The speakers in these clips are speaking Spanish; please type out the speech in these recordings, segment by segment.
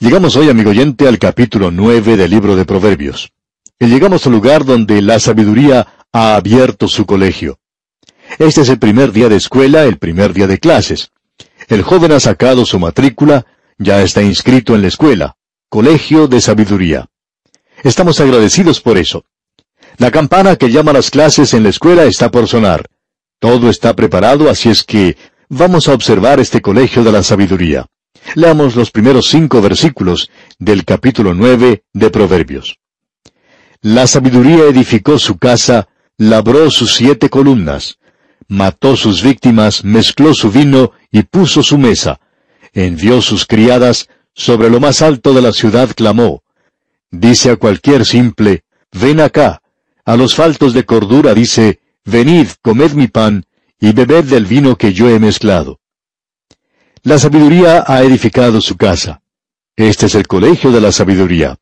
Llegamos hoy, amigo oyente, al capítulo nueve del libro de Proverbios. Y llegamos al lugar donde la sabiduría ha abierto su colegio. Este es el primer día de escuela, el primer día de clases. El joven ha sacado su matrícula, ya está inscrito en la escuela, Colegio de Sabiduría. Estamos agradecidos por eso. La campana que llama las clases en la escuela está por sonar. Todo está preparado, así es que vamos a observar este Colegio de la Sabiduría. Leamos los primeros cinco versículos del capítulo nueve de Proverbios. La sabiduría edificó su casa, labró sus siete columnas, mató sus víctimas, mezcló su vino y puso su mesa, envió sus criadas, sobre lo más alto de la ciudad clamó. Dice a cualquier simple, ven acá. A los faltos de cordura dice, venid, comed mi pan, y bebed del vino que yo he mezclado. La sabiduría ha edificado su casa. Este es el colegio de la sabiduría.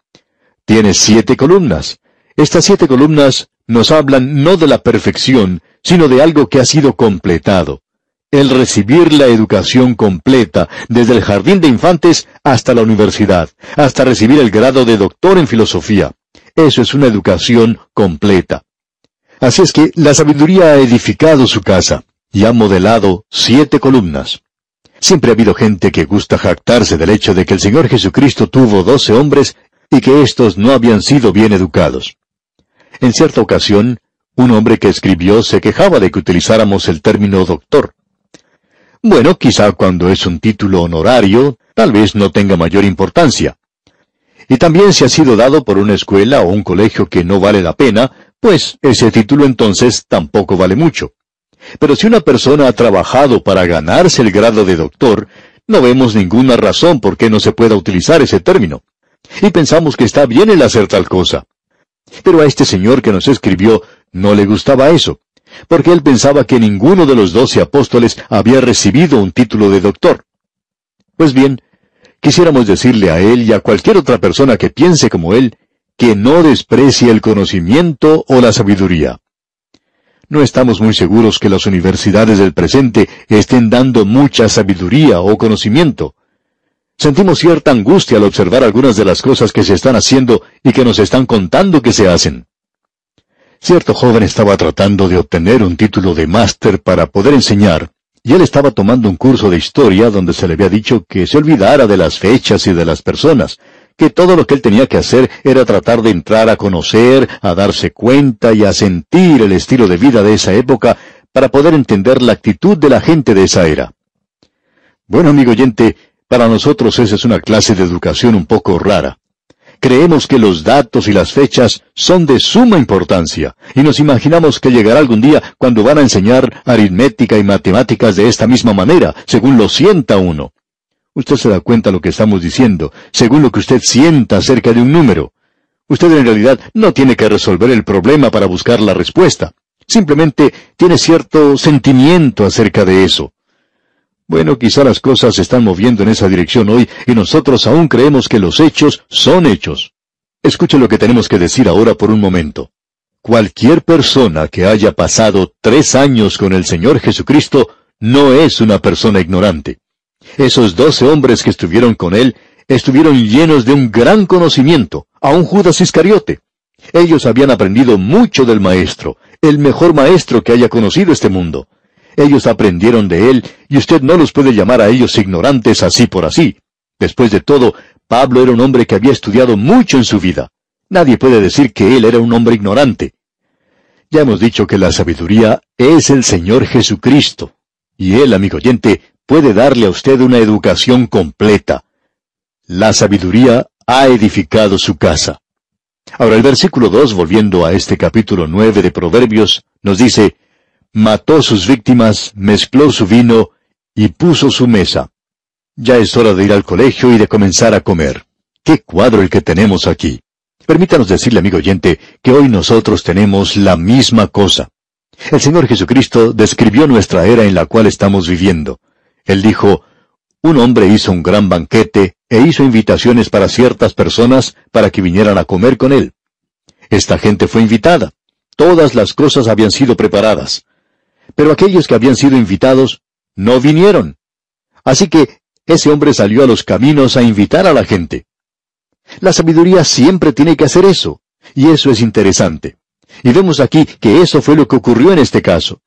Tiene siete columnas. Estas siete columnas nos hablan no de la perfección, sino de algo que ha sido completado. El recibir la educación completa, desde el jardín de infantes hasta la universidad, hasta recibir el grado de doctor en filosofía. Eso es una educación completa. Así es que la sabiduría ha edificado su casa y ha modelado siete columnas. Siempre ha habido gente que gusta jactarse del hecho de que el Señor Jesucristo tuvo doce hombres y que éstos no habían sido bien educados. En cierta ocasión, un hombre que escribió se quejaba de que utilizáramos el término doctor. Bueno, quizá cuando es un título honorario, tal vez no tenga mayor importancia. Y también si ha sido dado por una escuela o un colegio que no vale la pena, pues ese título entonces tampoco vale mucho. Pero si una persona ha trabajado para ganarse el grado de doctor, no vemos ninguna razón por qué no se pueda utilizar ese término. Y pensamos que está bien el hacer tal cosa. Pero a este señor que nos escribió no le gustaba eso, porque él pensaba que ninguno de los doce apóstoles había recibido un título de doctor. Pues bien, quisiéramos decirle a él y a cualquier otra persona que piense como él, que no desprecie el conocimiento o la sabiduría. No estamos muy seguros que las universidades del presente estén dando mucha sabiduría o conocimiento. Sentimos cierta angustia al observar algunas de las cosas que se están haciendo y que nos están contando que se hacen. Cierto joven estaba tratando de obtener un título de máster para poder enseñar, y él estaba tomando un curso de historia donde se le había dicho que se olvidara de las fechas y de las personas, que todo lo que él tenía que hacer era tratar de entrar a conocer, a darse cuenta y a sentir el estilo de vida de esa época para poder entender la actitud de la gente de esa era. Bueno, amigo oyente, para nosotros esa es una clase de educación un poco rara. Creemos que los datos y las fechas son de suma importancia, y nos imaginamos que llegará algún día cuando van a enseñar aritmética y matemáticas de esta misma manera, según lo sienta uno. Usted se da cuenta de lo que estamos diciendo, según lo que usted sienta acerca de un número. Usted en realidad no tiene que resolver el problema para buscar la respuesta. Simplemente tiene cierto sentimiento acerca de eso. Bueno, quizá las cosas se están moviendo en esa dirección hoy y nosotros aún creemos que los hechos son hechos. Escuche lo que tenemos que decir ahora por un momento. Cualquier persona que haya pasado tres años con el Señor Jesucristo no es una persona ignorante. Esos doce hombres que estuvieron con él estuvieron llenos de un gran conocimiento, aun Judas Iscariote. Ellos habían aprendido mucho del Maestro, el mejor Maestro que haya conocido este mundo. Ellos aprendieron de él, y usted no los puede llamar a ellos ignorantes así por así. Después de todo, Pablo era un hombre que había estudiado mucho en su vida. Nadie puede decir que él era un hombre ignorante. Ya hemos dicho que la sabiduría es el Señor Jesucristo. Y él, amigo oyente, puede darle a usted una educación completa. La sabiduría ha edificado su casa. Ahora el versículo 2, volviendo a este capítulo 9 de Proverbios, nos dice, mató sus víctimas, mezcló su vino y puso su mesa. Ya es hora de ir al colegio y de comenzar a comer. ¡Qué cuadro el que tenemos aquí! Permítanos decirle, amigo oyente, que hoy nosotros tenemos la misma cosa. El Señor Jesucristo describió nuestra era en la cual estamos viviendo. Él dijo, un hombre hizo un gran banquete e hizo invitaciones para ciertas personas para que vinieran a comer con él. Esta gente fue invitada. Todas las cosas habían sido preparadas. Pero aquellos que habían sido invitados no vinieron. Así que Ese hombre salió a los caminos a invitar a la gente. La sabiduría siempre tiene que hacer eso, y eso es interesante. Y vemos aquí que eso fue lo que ocurrió en este caso.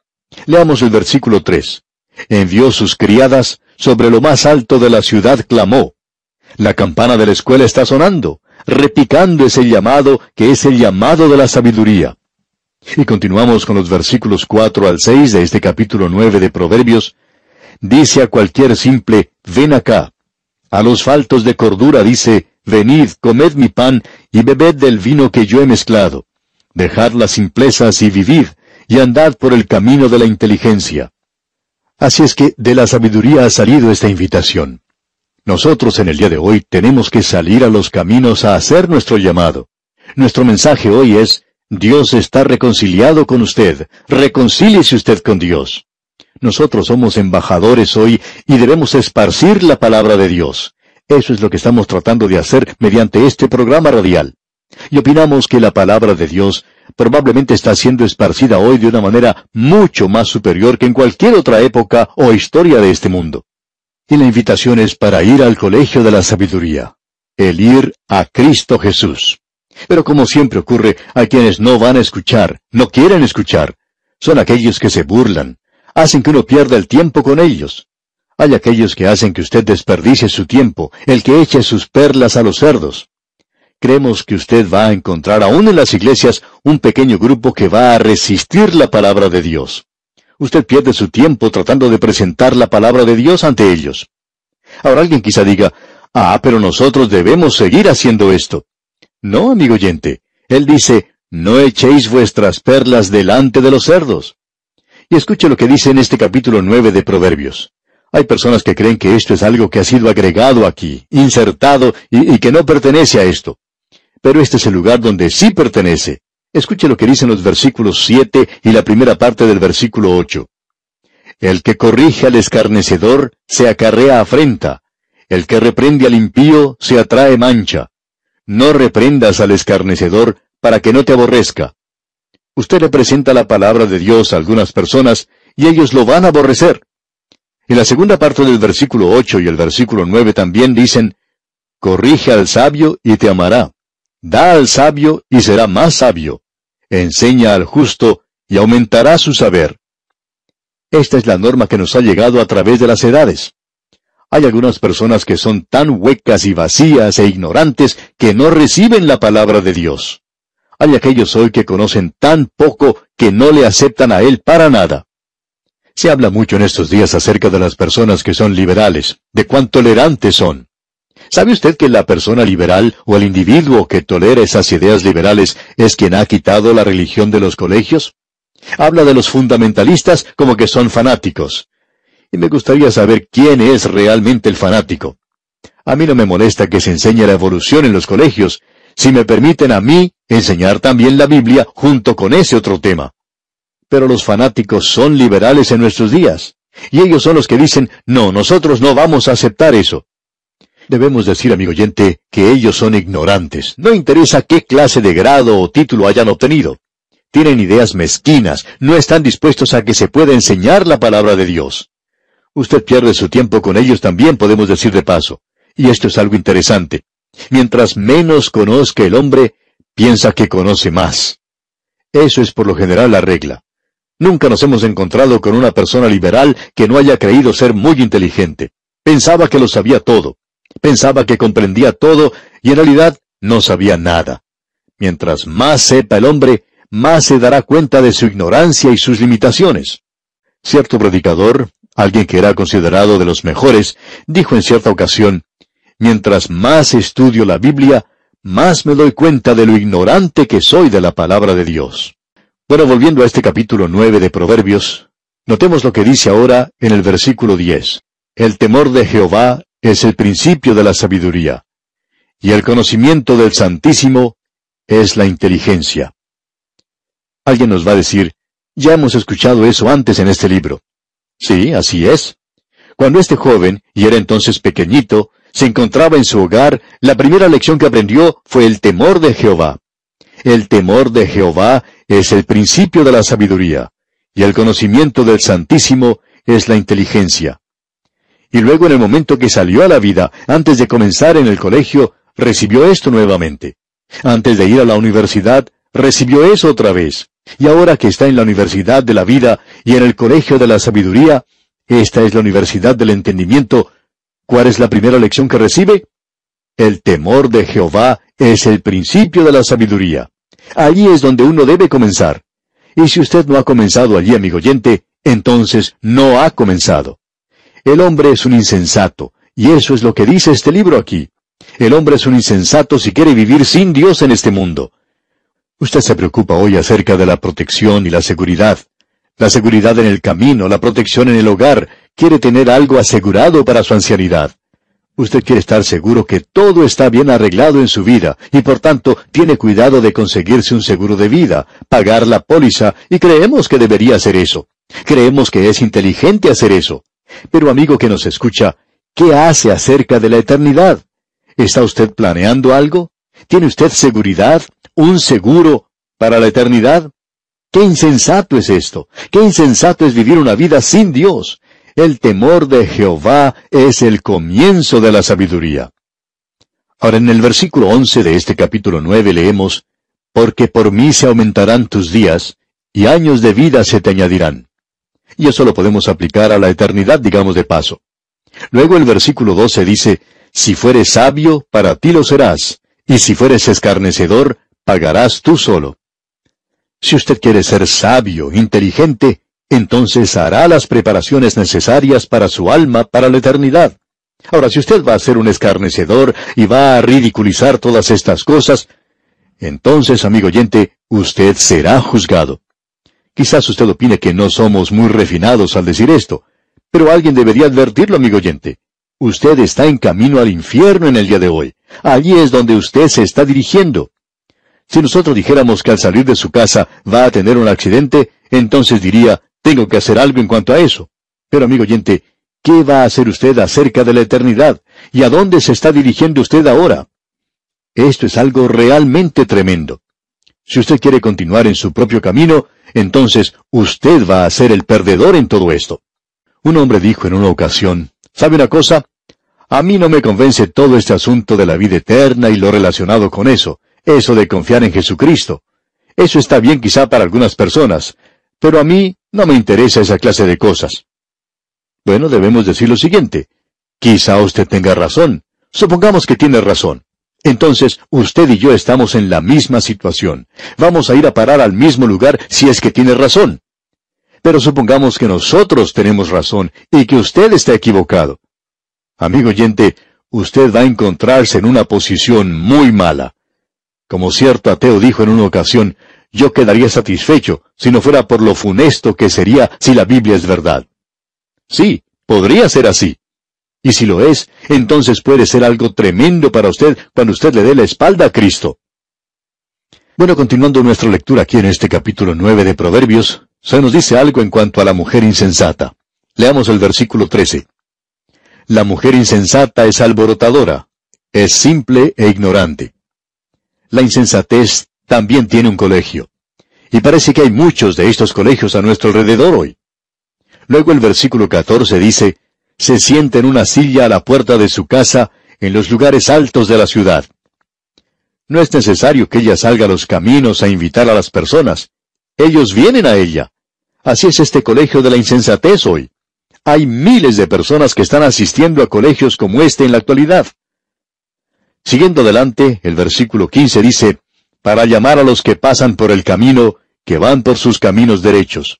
Leamos el versículo 3. Envió sus criadas, sobre lo más alto de la ciudad clamó. La campana de la escuela está sonando, repicando ese llamado que es el llamado de la sabiduría. Y continuamos con los versículos 4 al 6 de este capítulo 9 de Proverbios. Dice a cualquier simple, ven acá. A los faltos de cordura dice, venid, comed mi pan y bebed del vino que yo he mezclado. Dejad las simplezas y vivid, y andad por el camino de la inteligencia. Así es que de la sabiduría ha salido esta invitación. Nosotros en el día de hoy tenemos que salir a los caminos a hacer nuestro llamado. Nuestro mensaje hoy es, Dios está reconciliado con usted, reconcíliese usted con Dios. Nosotros somos embajadores hoy y debemos esparcir la palabra de Dios. Eso es lo que estamos tratando de hacer mediante este programa radial. Y opinamos que la palabra de Dios probablemente está siendo esparcida hoy de una manera mucho más superior que en cualquier otra época o historia de este mundo. Y la invitación es para ir al colegio de la sabiduría, el ir a Cristo Jesús. Pero como siempre ocurre, hay quienes no van a escuchar, no quieren escuchar. Son aquellos que se burlan, hacen que uno pierda el tiempo con ellos. Hay aquellos que hacen que usted desperdicie su tiempo, el que eche sus perlas a los cerdos creemos que usted va a encontrar aún en las iglesias un pequeño grupo que va a resistir la palabra de Dios. Usted pierde su tiempo tratando de presentar la palabra de Dios ante ellos. Ahora alguien quizá diga, ah, pero nosotros debemos seguir haciendo esto. No, amigo oyente. Él dice, no echéis vuestras perlas delante de los cerdos. Y escuche lo que dice en este capítulo nueve de Proverbios. Hay personas que creen que esto es algo que ha sido agregado aquí, insertado, y, y que no pertenece a esto pero este es el lugar donde sí pertenece. Escuche lo que dicen los versículos 7 y la primera parte del versículo 8. El que corrige al escarnecedor se acarrea afrenta. El que reprende al impío se atrae mancha. No reprendas al escarnecedor para que no te aborrezca. Usted le presenta la palabra de Dios a algunas personas y ellos lo van a aborrecer. En la segunda parte del versículo 8 y el versículo 9 también dicen, Corrige al sabio y te amará. Da al sabio y será más sabio. Enseña al justo y aumentará su saber. Esta es la norma que nos ha llegado a través de las edades. Hay algunas personas que son tan huecas y vacías e ignorantes que no reciben la palabra de Dios. Hay aquellos hoy que conocen tan poco que no le aceptan a Él para nada. Se habla mucho en estos días acerca de las personas que son liberales, de cuán tolerantes son. ¿Sabe usted que la persona liberal o el individuo que tolera esas ideas liberales es quien ha quitado la religión de los colegios? Habla de los fundamentalistas como que son fanáticos. Y me gustaría saber quién es realmente el fanático. A mí no me molesta que se enseñe la evolución en los colegios, si me permiten a mí enseñar también la Biblia junto con ese otro tema. Pero los fanáticos son liberales en nuestros días. Y ellos son los que dicen, no, nosotros no vamos a aceptar eso. Debemos decir, amigo oyente, que ellos son ignorantes. No interesa qué clase de grado o título hayan obtenido. Tienen ideas mezquinas, no están dispuestos a que se pueda enseñar la palabra de Dios. Usted pierde su tiempo con ellos también, podemos decir de paso. Y esto es algo interesante. Mientras menos conozca el hombre, piensa que conoce más. Eso es por lo general la regla. Nunca nos hemos encontrado con una persona liberal que no haya creído ser muy inteligente. Pensaba que lo sabía todo. Pensaba que comprendía todo y en realidad no sabía nada. Mientras más sepa el hombre, más se dará cuenta de su ignorancia y sus limitaciones. Cierto predicador, alguien que era considerado de los mejores, dijo en cierta ocasión, Mientras más estudio la Biblia, más me doy cuenta de lo ignorante que soy de la palabra de Dios. Bueno, volviendo a este capítulo nueve de Proverbios, notemos lo que dice ahora en el versículo diez. El temor de Jehová es el principio de la sabiduría, y el conocimiento del Santísimo es la inteligencia. Alguien nos va a decir, ya hemos escuchado eso antes en este libro. Sí, así es. Cuando este joven, y era entonces pequeñito, se encontraba en su hogar, la primera lección que aprendió fue el temor de Jehová. El temor de Jehová es el principio de la sabiduría, y el conocimiento del Santísimo es la inteligencia. Y luego en el momento que salió a la vida, antes de comenzar en el colegio, recibió esto nuevamente. Antes de ir a la universidad, recibió eso otra vez. Y ahora que está en la universidad de la vida y en el colegio de la sabiduría, esta es la universidad del entendimiento, ¿cuál es la primera lección que recibe? El temor de Jehová es el principio de la sabiduría. Allí es donde uno debe comenzar. Y si usted no ha comenzado allí, amigo oyente, entonces no ha comenzado. El hombre es un insensato, y eso es lo que dice este libro aquí. El hombre es un insensato si quiere vivir sin Dios en este mundo. Usted se preocupa hoy acerca de la protección y la seguridad. La seguridad en el camino, la protección en el hogar, quiere tener algo asegurado para su ancianidad. Usted quiere estar seguro que todo está bien arreglado en su vida y por tanto tiene cuidado de conseguirse un seguro de vida, pagar la póliza y creemos que debería hacer eso. Creemos que es inteligente hacer eso. Pero amigo que nos escucha, ¿qué hace acerca de la eternidad? ¿Está usted planeando algo? ¿Tiene usted seguridad? ¿Un seguro para la eternidad? ¡Qué insensato es esto! ¡Qué insensato es vivir una vida sin Dios! El temor de Jehová es el comienzo de la sabiduría. Ahora en el versículo once de este capítulo nueve leemos, Porque por mí se aumentarán tus días, y años de vida se te añadirán. Y eso lo podemos aplicar a la eternidad, digamos de paso. Luego el versículo doce dice, Si fueres sabio, para ti lo serás, y si fueres escarnecedor, pagarás tú solo. Si usted quiere ser sabio, inteligente, entonces hará las preparaciones necesarias para su alma para la eternidad. Ahora, si usted va a ser un escarnecedor y va a ridiculizar todas estas cosas, entonces, amigo oyente, usted será juzgado. Quizás usted opine que no somos muy refinados al decir esto, pero alguien debería advertirlo, amigo oyente. Usted está en camino al infierno en el día de hoy. Allí es donde usted se está dirigiendo. Si nosotros dijéramos que al salir de su casa va a tener un accidente, entonces diría, tengo que hacer algo en cuanto a eso. Pero amigo oyente, ¿qué va a hacer usted acerca de la eternidad? ¿Y a dónde se está dirigiendo usted ahora? Esto es algo realmente tremendo. Si usted quiere continuar en su propio camino, entonces usted va a ser el perdedor en todo esto. Un hombre dijo en una ocasión, ¿sabe una cosa? A mí no me convence todo este asunto de la vida eterna y lo relacionado con eso, eso de confiar en Jesucristo. Eso está bien quizá para algunas personas, pero a mí no me interesa esa clase de cosas. Bueno, debemos decir lo siguiente. Quizá usted tenga razón. Supongamos que tiene razón. Entonces, usted y yo estamos en la misma situación. Vamos a ir a parar al mismo lugar si es que tiene razón. Pero supongamos que nosotros tenemos razón y que usted está equivocado. Amigo oyente, usted va a encontrarse en una posición muy mala. Como cierto ateo dijo en una ocasión, yo quedaría satisfecho si no fuera por lo funesto que sería si la Biblia es verdad. Sí, podría ser así. Y si lo es, entonces puede ser algo tremendo para usted cuando usted le dé la espalda a Cristo. Bueno, continuando nuestra lectura aquí en este capítulo nueve de Proverbios, se nos dice algo en cuanto a la mujer insensata. Leamos el versículo 13. La mujer insensata es alborotadora, es simple e ignorante. La insensatez también tiene un colegio. Y parece que hay muchos de estos colegios a nuestro alrededor hoy. Luego el versículo 14 dice, se sienta en una silla a la puerta de su casa, en los lugares altos de la ciudad. No es necesario que ella salga a los caminos a invitar a las personas. Ellos vienen a ella. Así es este colegio de la insensatez hoy. Hay miles de personas que están asistiendo a colegios como este en la actualidad. Siguiendo adelante, el versículo 15 dice, para llamar a los que pasan por el camino, que van por sus caminos derechos.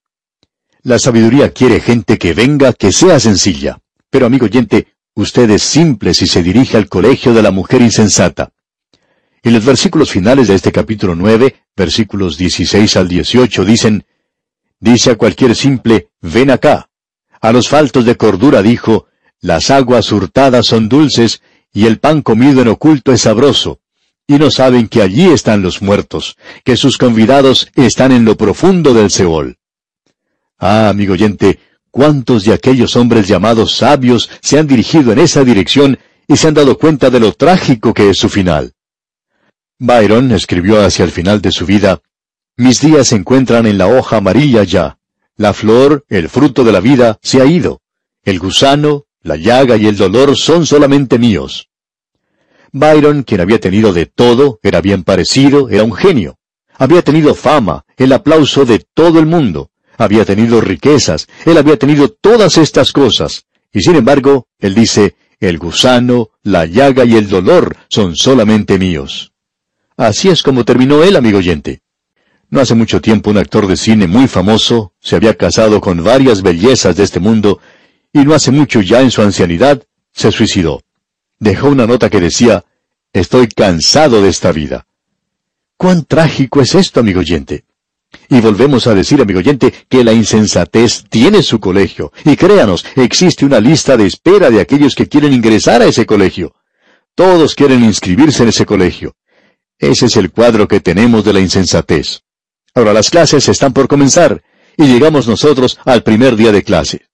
La sabiduría quiere gente que venga, que sea sencilla. Pero amigo oyente, usted es simple si se dirige al colegio de la mujer insensata. En los versículos finales de este capítulo 9, versículos 16 al 18, dicen, Dice a cualquier simple, ven acá. A los faltos de cordura dijo, las aguas hurtadas son dulces, y el pan comido en oculto es sabroso y no saben que allí están los muertos, que sus convidados están en lo profundo del Seol. Ah, amigo oyente, cuántos de aquellos hombres llamados sabios se han dirigido en esa dirección y se han dado cuenta de lo trágico que es su final. Byron escribió hacia el final de su vida, Mis días se encuentran en la hoja amarilla ya. La flor, el fruto de la vida, se ha ido. El gusano, la llaga y el dolor son solamente míos. Byron, quien había tenido de todo, era bien parecido, era un genio. Había tenido fama, el aplauso de todo el mundo. Había tenido riquezas, él había tenido todas estas cosas. Y sin embargo, él dice, el gusano, la llaga y el dolor son solamente míos. Así es como terminó él, amigo oyente. No hace mucho tiempo un actor de cine muy famoso se había casado con varias bellezas de este mundo y no hace mucho ya en su ancianidad se suicidó. Dejó una nota que decía, Estoy cansado de esta vida. ¿Cuán trágico es esto, amigo oyente? Y volvemos a decir, amigo oyente, que la insensatez tiene su colegio. Y créanos, existe una lista de espera de aquellos que quieren ingresar a ese colegio. Todos quieren inscribirse en ese colegio. Ese es el cuadro que tenemos de la insensatez. Ahora las clases están por comenzar y llegamos nosotros al primer día de clase.